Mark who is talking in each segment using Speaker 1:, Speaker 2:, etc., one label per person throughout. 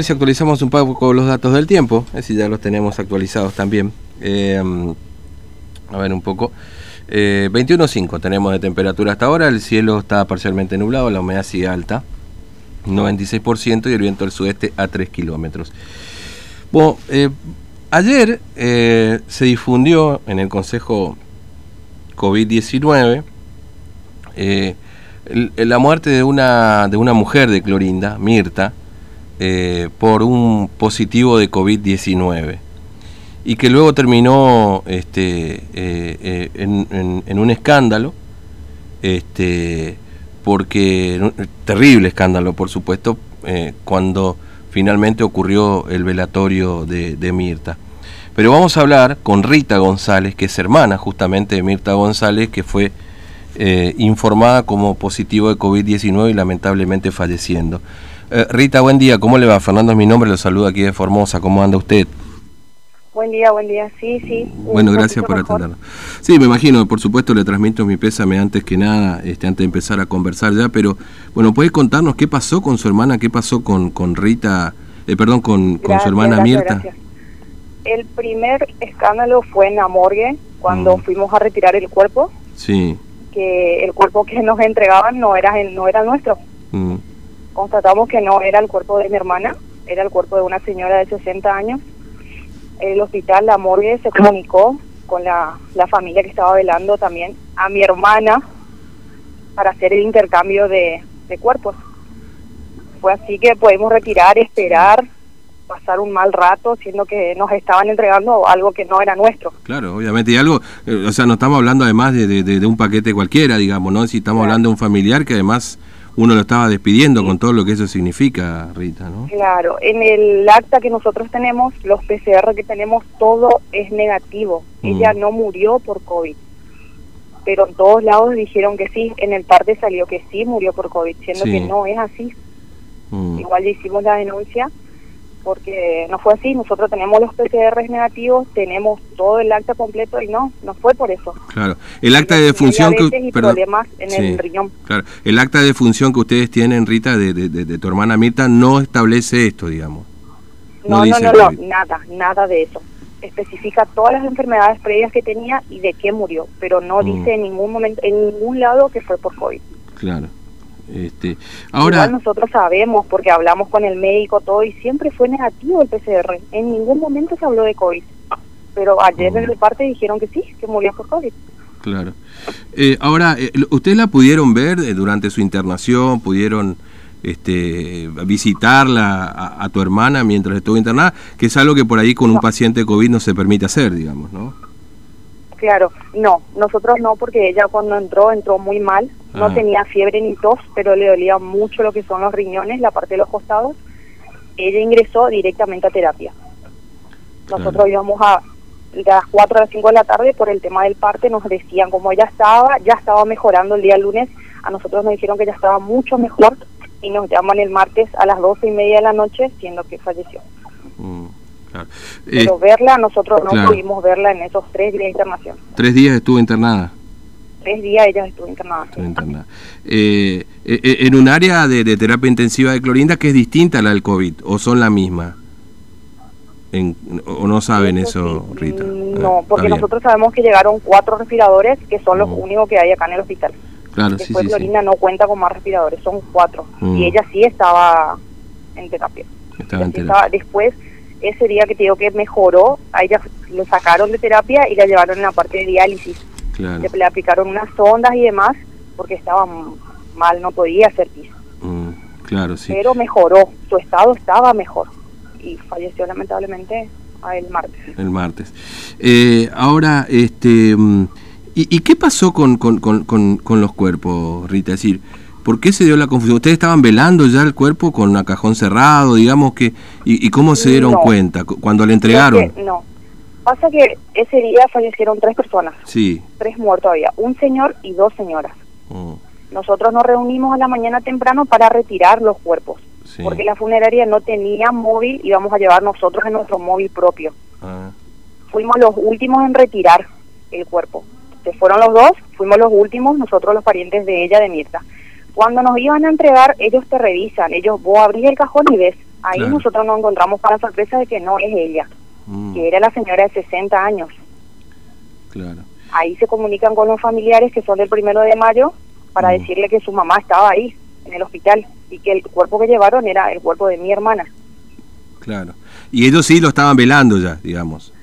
Speaker 1: Si actualizamos un poco los datos del tiempo, es decir, ya los tenemos actualizados también. Eh, a ver un poco. Eh, 21.5 tenemos de temperatura hasta ahora, el cielo está parcialmente nublado, la humedad sigue alta, 96% y el viento del sudeste a 3 kilómetros. Bueno, eh, ayer eh, se difundió en el Consejo COVID-19 eh, la muerte de una, de una mujer de Clorinda, Mirta, eh, por un positivo de COVID-19 y que luego terminó este, eh, eh, en, un escándalo, este, porque terrible escándalo, por supuesto, cuando finalmente ocurrió el velatorio de, de, Mirta. Pero vamos a hablar con Rita González, que es hermana justamente de Mirta González, que fue informada como positivo de COVID-19 y lamentablemente falleciendo. Eh, Rita, buen día. ¿Cómo le va? Fernando es mi nombre, lo saludo aquí de Formosa. ¿Cómo anda usted?
Speaker 2: Buen día, buen día. Sí, sí.
Speaker 1: Bueno, gracias por atendernos. Sí, me imagino, por supuesto le transmito mi pésame antes que nada, este, antes de empezar a conversar ya, pero bueno, ¿puede contarnos qué pasó con su hermana, qué pasó con, con Rita, eh, perdón, con, con su hermana
Speaker 2: gracias,
Speaker 1: Mirta?
Speaker 2: Gracias. El primer escándalo fue en la morgue, cuando mm. fuimos a retirar el cuerpo.
Speaker 1: Sí.
Speaker 2: Que el cuerpo que nos entregaban no era, no era nuestro. Mm constatamos que no era el cuerpo de mi hermana, era el cuerpo de una señora de 60 años. El hospital, la morgue, se comunicó con la, la familia que estaba velando también a mi hermana para hacer el intercambio de, de cuerpos. Fue así que pudimos retirar, esperar, pasar un mal rato, siendo que nos estaban entregando algo que no era nuestro.
Speaker 1: Claro, obviamente, y algo, eh, o sea, no estamos hablando además de, de, de, un paquete cualquiera, digamos, ¿no? Si estamos claro. hablando de un familiar que además uno lo estaba despidiendo con todo lo que eso significa, Rita, ¿no?
Speaker 2: Claro, en el acta que nosotros tenemos, los PCR que tenemos, todo es negativo. Mm. Ella no murió por COVID. Pero en todos lados dijeron que sí, en el parte salió que sí murió por COVID, siendo sí. que no es así. Mm. Igual ya hicimos la denuncia porque no fue así, nosotros tenemos los PCR negativos, tenemos todo el acta completo y no, no fue por eso.
Speaker 1: Claro, el acta de defunción que...
Speaker 2: Y perdón, problemas en sí, el riñón.
Speaker 1: Claro, el acta de defunción que ustedes tienen, Rita, de, de, de, de tu hermana Mirta, no establece esto, digamos.
Speaker 2: No, no, no, no, no, nada, nada de eso. Especifica todas las enfermedades previas que tenía y de qué murió, pero no mm. dice en ningún momento, en ningún lado que fue por COVID.
Speaker 1: Claro. Este, ahora
Speaker 2: Igual nosotros sabemos porque hablamos con el médico todo y siempre fue negativo el PCR. En ningún momento se habló de COVID. Pero ayer en el parte dijeron que sí, que murió por COVID.
Speaker 1: Claro. Eh, ahora, eh, ¿ustedes la pudieron ver eh, durante su internación? ¿Pudieron este, visitarla a, a, tu hermana mientras estuvo internada? Que es algo que por ahí con no. un paciente COVID no se permite hacer, digamos, ¿no?
Speaker 2: Claro, no, nosotros no, porque ella cuando entró, entró muy mal, no ah. tenía fiebre ni tos, pero le dolía mucho lo que son los riñones, la parte de los costados. Ella ingresó directamente a terapia. Nosotros claro. íbamos a las 4 a las 5 de la tarde por el tema del parte, nos decían como ella estaba, ya estaba mejorando el día lunes, a nosotros nos dijeron que ya estaba mucho mejor y nos llaman el martes a las 12 y media de la noche, siendo que falleció. Mm. Claro. Pero eh, verla, nosotros no claro. pudimos verla en esos tres días de internación.
Speaker 1: ¿Tres días estuvo internada?
Speaker 2: Tres días ella estuvo internada.
Speaker 1: Estuvo internada. Eh, eh, en un área de, de, terapia intensiva de Clorinda que es distinta a la del COVID, ¿o son la misma? En, ¿O no saben eso,
Speaker 2: sí.
Speaker 1: Rita?
Speaker 2: No, porque nosotros sabemos que llegaron cuatro respiradores, que son los mm. únicos que hay acá en el hospital.
Speaker 1: Claro,
Speaker 2: Después
Speaker 1: sí,
Speaker 2: Clorinda no cuenta con más respiradores, son cuatro. Mm. Y ella sí estaba en terapia.
Speaker 1: Estaba en
Speaker 2: terapia. Estaba, después ese día que te digo que mejoró, a ella lo sacaron de terapia y la llevaron en la parte de diálisis.
Speaker 1: Claro.
Speaker 2: Le, le, aplicaron unas sondas y demás porque estaba mal, no podía hacer piso.
Speaker 1: Mm, claro, sí.
Speaker 2: Pero mejoró, su estado estaba mejor y falleció lamentablemente el martes.
Speaker 1: El martes. Eh, ahora, este, mm, ¿y, ¿y, qué pasó con, con, con, con, los cuerpos, Rita? Es decir, ¿Por qué se dio la confusión? ¿Ustedes estaban velando ya el cuerpo con a cajón cerrado, digamos que, y, y cómo se dieron
Speaker 2: no.
Speaker 1: cuenta cuando le entregaron?
Speaker 2: Que, no, pasa que ese día fallecieron tres personas.
Speaker 1: Sí.
Speaker 2: Tres muertos había, un señor y dos señoras. Oh. Nosotros nos reunimos a la mañana temprano para retirar los cuerpos, sí. porque la funeraria no tenía móvil y vamos a llevar nosotros en nuestro móvil propio. Ah. Fuimos los últimos en retirar el cuerpo. Se fueron los dos, fuimos los últimos, nosotros los parientes de ella, de Mirta. Cuando nos iban a entregar, ellos te revisan, ellos, vos abrís el cajón y ves Ahí nosotros nos encontramos con la sorpresa de que no es ella, mm. que era la señora de 60 años.
Speaker 1: Claro.
Speaker 2: Ahí se comunican con los familiares que son del primero de mayo para mm. decirle que su mamá estaba ahí, en el hospital, y que el cuerpo que llevaron era el cuerpo de mi hermana.
Speaker 1: Claro. Y ellos sí lo estaban velando ya, digamos.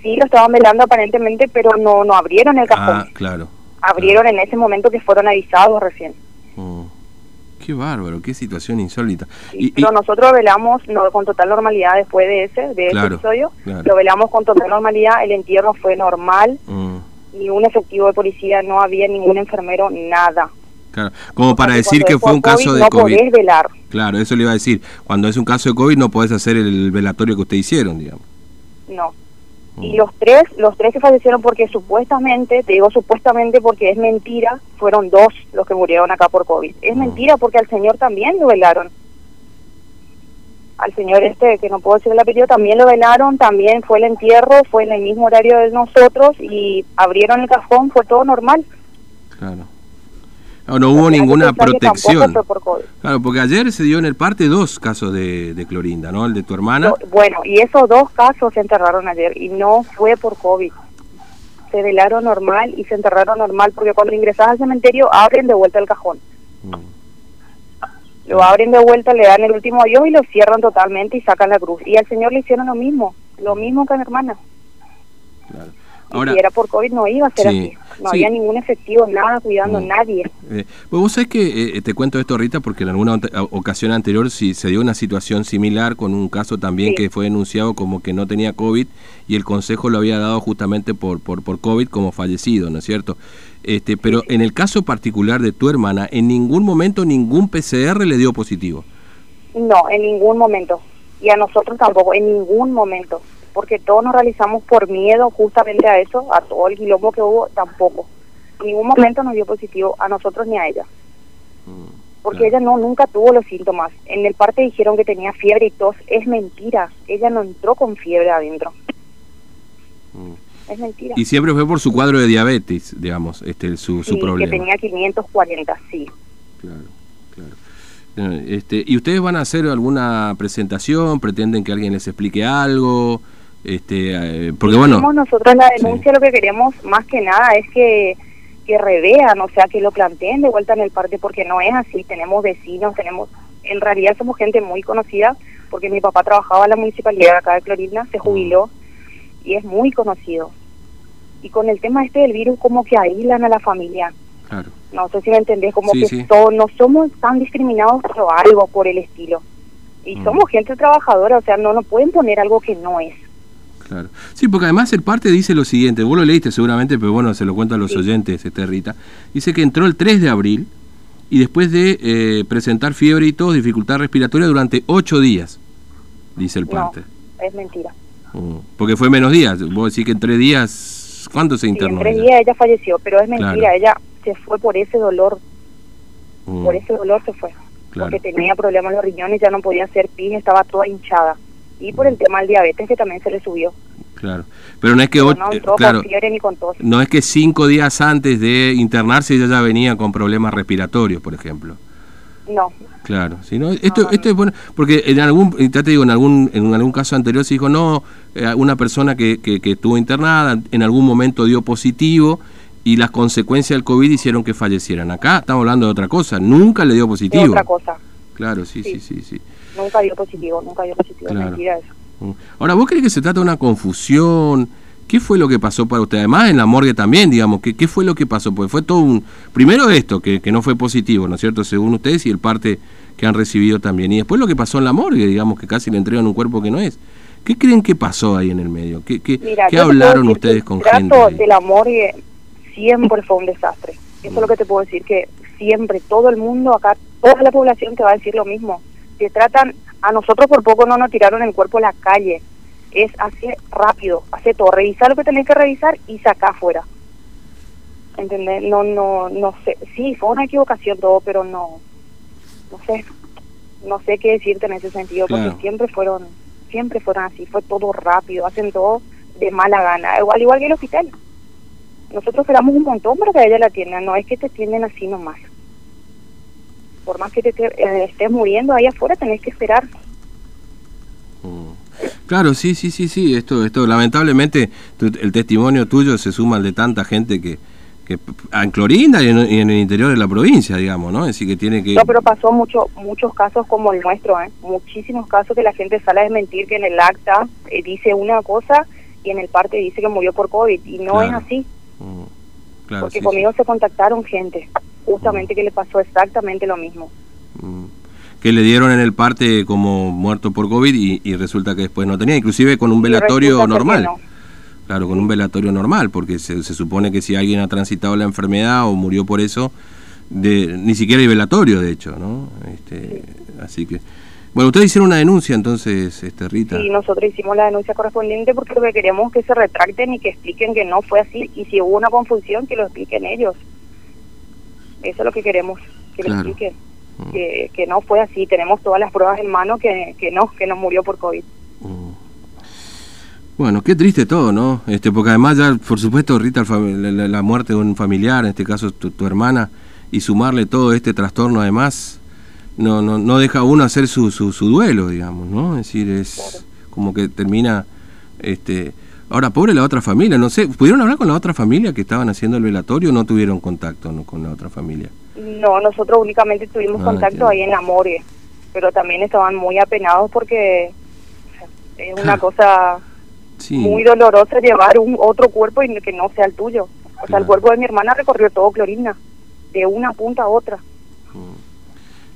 Speaker 2: Sí, lo estaban velando aparentemente, pero no, no abrieron el cajón.
Speaker 1: Ah, claro.
Speaker 2: Abrieron en ese momento que fueron avisados recién.
Speaker 1: Qué bárbaro, qué situación insólita.
Speaker 2: y, pero nosotros velamos no, con total normalidad después de ese, de ese episodio. Lo velamos con total normalidad, el entierro fue normal, mm. ni un efectivo de policía, no había ningún enfermero, nada.
Speaker 1: Claro, como para decir que fue un caso de COVID. No velar. Claro, eso le iba a decir. Cuando es un caso de COVID no podés hacer el velatorio que ustedes hicieron, digamos.
Speaker 2: No, y los tres, los tres que fallecieron porque supuestamente, te digo supuestamente porque es mentira, fueron dos los que murieron acá por COVID. Es mm. mentira porque al señor también lo velaron. Al señor este, que no puedo decir el apellido, también lo velaron, también fue el entierro, fue en el mismo horario de nosotros y abrieron el cajón, fue todo normal.
Speaker 1: Claro. No, hubo ninguna protección. Claro, porque ayer se dio en el parte dos casos de, clorinda, ¿no? El de tu hermana.
Speaker 2: bueno, y esos dos casos se enterraron ayer y no fue por COVID. Se velaron normal y se enterraron normal porque cuando ingresas al cementerio abren de vuelta el cajón. Mm. Lo abren de vuelta, le dan el último adiós y lo cierran totalmente y sacan la cruz. Y al señor le hicieron lo mismo, lo mismo que a mi hermana. Claro si era por COVID no iba a ser así. No había ningún efectivo, nada cuidando, nadie.
Speaker 1: Eh, pues vos sabés que eh, eh, te cuento esto, Rita, porque en alguna ocasión anterior sí, se dio una situación similar con un caso también que fue denunciado como que no tenía COVID y el consejo lo había dado justamente por, por, por COVID como fallecido, ¿no es cierto? Este, pero en el caso particular de tu hermana, en ningún momento ningún PCR le dio positivo.
Speaker 2: No, en ningún momento. Y a nosotros tampoco, en ningún momento porque todos nos realizamos por miedo justamente a eso, a todo el quilombo que hubo, tampoco. En ningún momento nos dio positivo a nosotros ni a ella. Mm, porque ella no nunca tuvo los síntomas. En el parte dijeron que tenía fiebre y tos. Es mentira. Ella no entró con fiebre adentro. Mm. Es mentira.
Speaker 1: Y siempre fue por su cuadro de diabetes, digamos, este su, su problema.
Speaker 2: que tenía 540, sí.
Speaker 1: Claro, claro. Eh, este, ¿Y ustedes van a hacer alguna presentación? ¿Pretenden que alguien les explique algo? Este, eh, porque bueno...
Speaker 2: Nosotros la denuncia lo que queremos más que nada es que, que revean, o sea, que lo planteen de vuelta en el parque, porque no es así, tenemos vecinos, tenemos... En realidad somos gente muy conocida, porque mi papá trabajaba en la municipalidad acá de Clorinda, se jubiló, y es muy conocido. Y con el tema este del virus, como que aíslan a la familia. Claro. No sé si me entendés, como que no somos tan discriminados por algo por el estilo. Y mm. somos gente trabajadora, o sea, no nos pueden poner algo que no es.
Speaker 1: Claro. Sí, porque además el parte dice lo siguiente, vos lo leíste seguramente, pero bueno, se lo cuento a los oyentes, este Rita. Dice que entró el 3 de abril y después de eh, presentar fiebre y tos, dificultad respiratoria durante 8 días, dice el parte.
Speaker 2: es mentira.
Speaker 1: Mm, porque fue menos días, vos decís que en 3 días, ¿cuánto se internó?
Speaker 2: en 3 días ella falleció, pero es mentira, ella se fue por ese dolor, mm. por ese dolor se fue. Porque tenía problemas en los riñones, ya no podía hacer pis, estaba toda hinchada y por el tema del diabetes que también se le subió.
Speaker 1: Claro, pero no es que no, claro, con tos. no es que cinco días antes de internarse ella ya venía con problemas respiratorios, por ejemplo.
Speaker 2: No.
Speaker 1: Claro, sino esto, esto es bueno, porque en algún, ya te digo, en algún, en algún caso anterior se dijo, no, eh, una persona que, que, que estuvo internada en algún momento dio positivo y las consecuencias del COVID hicieron que fallecieran. Acá estamos hablando de otra cosa, nunca le dio positivo. De
Speaker 2: otra cosa.
Speaker 1: Claro, sí, sí, sí, sí.
Speaker 2: Nunca dio positivo, nunca dio positivo, mentira eso. Mm.
Speaker 1: Ahora, ¿vos crees que se trata de una confusión? ¿Qué fue lo que pasó para usted? Además, en la morgue también, digamos, ¿qué, qué fue lo que pasó? Pues fue todo un... Primero esto, que, que no fue positivo, ¿no es cierto? Según ustedes y el parte que han recibido también. Y después lo que pasó en la morgue, digamos, que casi le entregan un cuerpo que no es. ¿Qué creen que pasó ahí en el medio? ¿Qué, qué, ¿qué hablaron ustedes con gente?
Speaker 2: El de la morgue siempre fue un desastre. Eso es lo que te puedo decir, que siempre, todo el mundo acá, toda la población te va a decir lo mismo. Se tratan, a nosotros por poco no nos tiraron el cuerpo a la calle. Es así rápido, hace todo, revisar lo que tenés que revisar y sacar afuera. ¿Entendés? No, no, no sé. Sí, fue una equivocación todo, pero no, no sé, no sé qué decirte en ese sentido, porque siempre fueron, siempre fueron así, fue todo rápido, hacen todo de mala gana, igual, igual que el hospital. Nosotros esperamos un montón para que ella la atiendan, no es que te tienden así nomás por más que te, eh, estés muriendo ahí afuera, tenés que esperar
Speaker 1: Claro, sí, sí, sí, sí. Esto, esto, lamentablemente, el testimonio tuyo se suma al de tanta gente que, que en Clorinda y en, el interior de la provincia, digamos, ¿no? Decir, que tiene que...
Speaker 2: No, pero pasó mucho, muchos casos como el nuestro, ¿eh? Muchísimos casos que la gente sale a desmentir que en el acta eh, dice una cosa y en el parte dice que murió por COVID, y no es así. Mm, Porque conmigo se contactaron gente, justamente que le pasó exactamente lo mismo.
Speaker 1: Mm. Que le dieron en el parte como muerto por COVID y, resulta que después no tenía, inclusive con un velatorio normal. Claro, con un velatorio normal, porque se, supone que si alguien ha transitado la enfermedad o murió por eso, de, ni siquiera hay velatorio, de hecho, ¿no? Este, Así que... Bueno, ustedes hicieron una denuncia entonces, este, Rita.
Speaker 2: Sí, nosotros hicimos la denuncia correspondiente porque lo que queremos es que se retracten y que expliquen que no fue así. Y si hubo una confusión, que lo expliquen ellos. Eso es lo que queremos, que lo expliquen. Mm. Que, que no fue así. Tenemos todas las pruebas en mano que, que no, que no murió por COVID. Mm.
Speaker 1: Bueno, qué triste todo, ¿no? Este, porque además ya, por supuesto, Rita, la, muerte de un familiar, en este caso tu, hermana, y sumarle todo este trastorno además, no, no, no deja uno hacer su, su, duelo, digamos, ¿no? Es decir, es como que termina, este, ahora pobre la otra familia, no sé, ¿pudieron hablar con la otra familia que estaban haciendo el velatorio o no tuvieron contacto con la otra familia?
Speaker 2: No, nosotros únicamente tuvimos ah, contacto ahí en la morgue, pero también estaban muy apenados porque es una cosa muy doloroso llevar un otro cuerpo y que no sea el tuyo. O sea, el cuerpo de mi hermana recorrió todo Clorinda, de una punta a otra.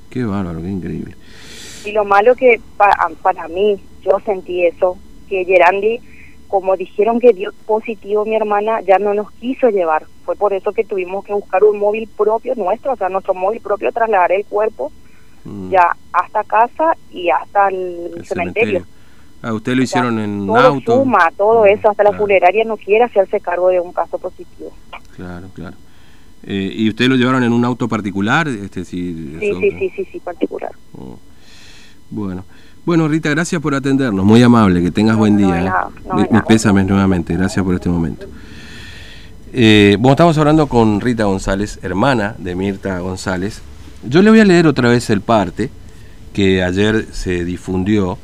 Speaker 1: Qué bárbaro, qué increíble.
Speaker 2: Y lo malo que para mí, yo sentí eso, que Gerandi, como dijeron que dio positivo mi hermana, ya no nos quiso llevar. Fue por eso que tuvimos que buscar un móvil propio nuestro, o sea, nuestro móvil propio, trasladar el cuerpo mm. ya hasta casa y hasta el, cementerio.
Speaker 1: Ah, usted lo hicieron en
Speaker 2: todo
Speaker 1: auto.
Speaker 2: Suma, todo eso, hasta la funeraria no quiere hacerse cargo de un caso positivo.
Speaker 1: Claro, claro. Eh, ¿Y usted lo llevaron en un auto particular? Este,
Speaker 2: sí, sí, sí, sí, sí, particular. Oh.
Speaker 1: Bueno. Bueno, Rita, gracias por atendernos, muy amable, que tengas buen día. ¿eh? mis pésames nuevamente, gracias por este momento. Eh, bueno, estamos hablando con Rita González, hermana de Mirta González. Yo le voy a leer otra vez el parte que ayer se difundió